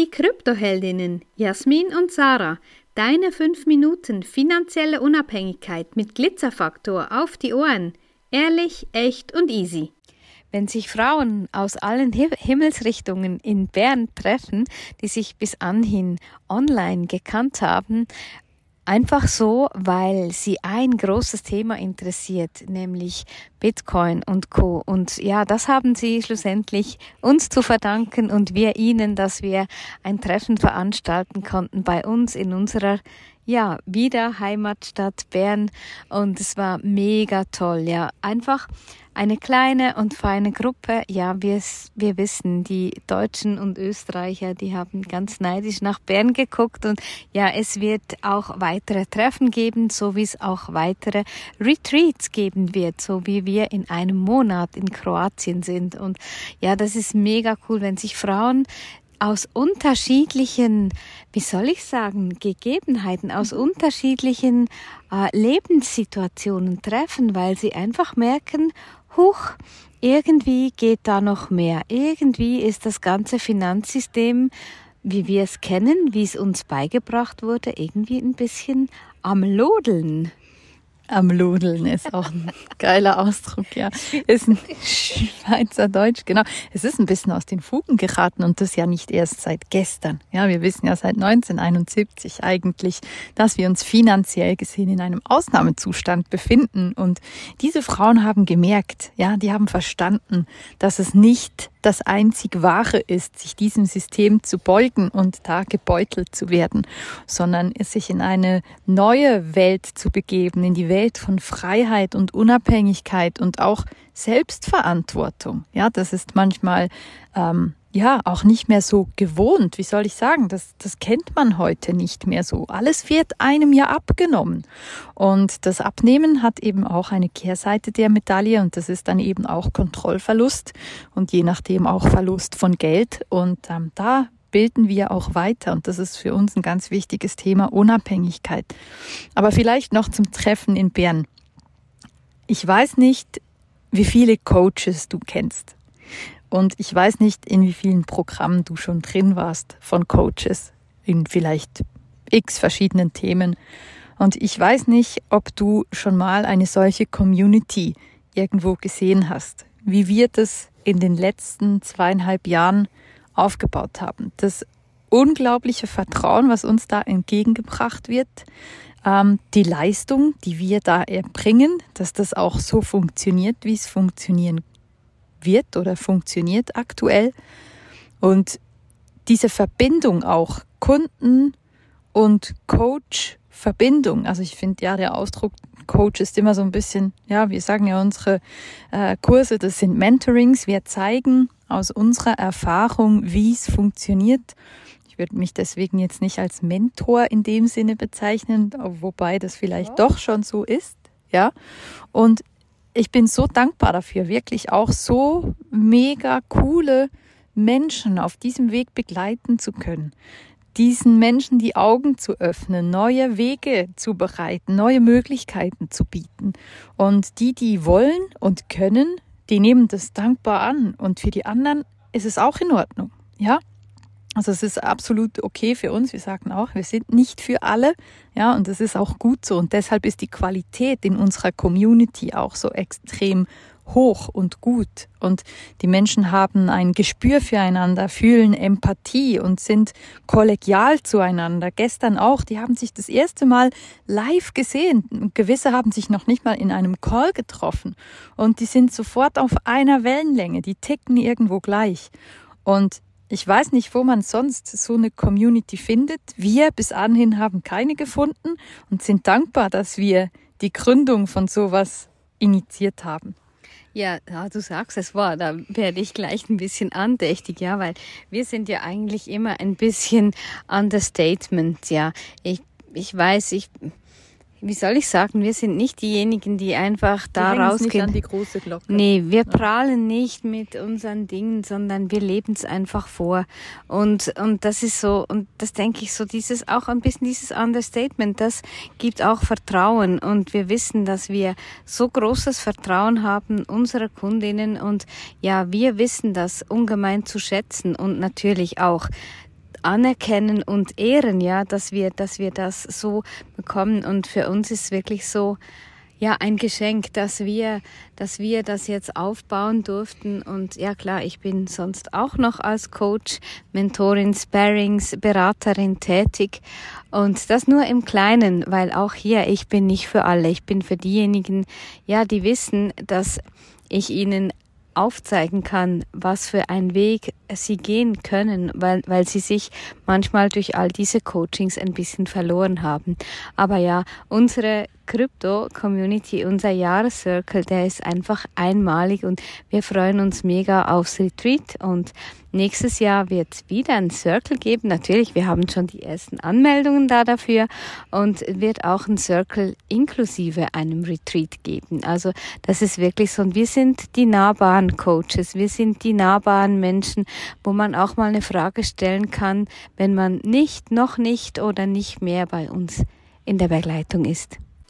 Die Kryptoheldinnen Jasmin und Sarah, deine 5 Minuten finanzielle Unabhängigkeit mit Glitzerfaktor auf die Ohren. Ehrlich, echt und easy. Wenn sich Frauen aus allen Himmelsrichtungen in Bern treffen, die sich bis anhin online gekannt haben, Einfach so, weil sie ein großes Thema interessiert, nämlich Bitcoin und Co. Und ja, das haben sie schlussendlich uns zu verdanken und wir ihnen, dass wir ein Treffen veranstalten konnten bei uns in unserer ja, wieder Heimatstadt Bern und es war mega toll, ja. Einfach eine kleine und feine Gruppe. Ja, wir, wir wissen, die Deutschen und Österreicher, die haben ganz neidisch nach Bern geguckt und ja, es wird auch weitere Treffen geben, so wie es auch weitere Retreats geben wird, so wie wir in einem Monat in Kroatien sind. Und ja, das ist mega cool, wenn sich Frauen aus unterschiedlichen, wie soll ich sagen, Gegebenheiten, aus unterschiedlichen äh, Lebenssituationen treffen, weil sie einfach merken, huch, irgendwie geht da noch mehr. Irgendwie ist das ganze Finanzsystem, wie wir es kennen, wie es uns beigebracht wurde, irgendwie ein bisschen am Lodeln. Am Ludeln ist auch ein geiler Ausdruck, ja. Ist ein Schweizerdeutsch, genau. Es ist ein bisschen aus den Fugen geraten und das ja nicht erst seit gestern. Ja, wir wissen ja seit 1971 eigentlich, dass wir uns finanziell gesehen in einem Ausnahmezustand befinden und diese Frauen haben gemerkt, ja, die haben verstanden, dass es nicht das einzig Wahre ist, sich diesem System zu beugen und da gebeutelt zu werden, sondern sich in eine neue Welt zu begeben, in die Welt von Freiheit und Unabhängigkeit und auch Selbstverantwortung. Ja, das ist manchmal ähm, ja auch nicht mehr so gewohnt. Wie soll ich sagen? Das, das kennt man heute nicht mehr so. Alles wird einem ja abgenommen. Und das Abnehmen hat eben auch eine Kehrseite der Medaille und das ist dann eben auch Kontrollverlust und je nachdem auch Verlust von Geld. Und ähm, da bilden wir auch weiter und das ist für uns ein ganz wichtiges Thema Unabhängigkeit. Aber vielleicht noch zum Treffen in Bern. Ich weiß nicht, wie viele Coaches du kennst. Und ich weiß nicht, in wie vielen Programmen du schon drin warst von Coaches, in vielleicht x verschiedenen Themen. Und ich weiß nicht, ob du schon mal eine solche Community irgendwo gesehen hast, wie wir das in den letzten zweieinhalb Jahren aufgebaut haben. Das unglaubliche Vertrauen, was uns da entgegengebracht wird, ähm, die Leistung, die wir da erbringen, dass das auch so funktioniert, wie es funktionieren wird oder funktioniert aktuell. Und diese Verbindung auch Kunden und Coach Verbindung. Also ich finde ja der Ausdruck Coach ist immer so ein bisschen, ja, wir sagen ja unsere äh, Kurse, das sind Mentorings. Wir zeigen aus unserer Erfahrung, wie es funktioniert. Ich würde mich deswegen jetzt nicht als Mentor in dem Sinne bezeichnen, wobei das vielleicht ja. doch schon so ist, ja. Und ich bin so dankbar dafür, wirklich auch so mega coole Menschen auf diesem Weg begleiten zu können. Diesen Menschen die Augen zu öffnen, neue Wege zu bereiten, neue Möglichkeiten zu bieten. Und die, die wollen und können, die nehmen das dankbar an. Und für die anderen ist es auch in Ordnung. Ja? Also es ist absolut okay für uns. Wir sagen auch, wir sind nicht für alle. Ja, und das ist auch gut so. Und deshalb ist die Qualität in unserer Community auch so extrem hoch und gut. Und die Menschen haben ein Gespür füreinander, fühlen Empathie und sind kollegial zueinander. Gestern auch, die haben sich das erste Mal live gesehen. Gewisse haben sich noch nicht mal in einem Call getroffen. Und die sind sofort auf einer Wellenlänge. Die ticken irgendwo gleich. Und ich weiß nicht, wo man sonst so eine Community findet. Wir bis anhin haben keine gefunden und sind dankbar, dass wir die Gründung von sowas initiiert haben. Ja, du sagst es war, da werde ich gleich ein bisschen andächtig, ja, weil wir sind ja eigentlich immer ein bisschen Understatement, ja. Ich, ich weiß, ich wie soll ich sagen, wir sind nicht diejenigen, die einfach da wir rausgehen. Nicht an die große Glocke. Nee, wir prahlen nicht mit unseren Dingen, sondern wir leben es einfach vor. Und, und das ist so, und das denke ich so, dieses, auch ein bisschen dieses Understatement, das gibt auch Vertrauen. Und wir wissen, dass wir so großes Vertrauen haben unserer Kundinnen und ja, wir wissen das ungemein zu schätzen und natürlich auch anerkennen und ehren, ja, dass wir, dass wir das so bekommen. Und für uns ist wirklich so, ja, ein Geschenk, dass wir, dass wir das jetzt aufbauen durften. Und ja, klar, ich bin sonst auch noch als Coach, Mentorin, Sparings, Beraterin tätig. Und das nur im Kleinen, weil auch hier, ich bin nicht für alle. Ich bin für diejenigen, ja, die wissen, dass ich ihnen aufzeigen kann, was für einen Weg sie gehen können, weil, weil sie sich manchmal durch all diese Coachings ein bisschen verloren haben. Aber ja, unsere Krypto-Community, unser Jahrescircle, der ist einfach einmalig und wir freuen uns mega aufs Retreat und nächstes Jahr wird es wieder ein Circle geben. Natürlich, wir haben schon die ersten Anmeldungen da dafür und wird auch ein Circle inklusive einem Retreat geben. Also das ist wirklich so und wir sind die nahbaren Coaches, wir sind die nahbaren Menschen, wo man auch mal eine Frage stellen kann, wenn man nicht, noch nicht oder nicht mehr bei uns in der Begleitung ist.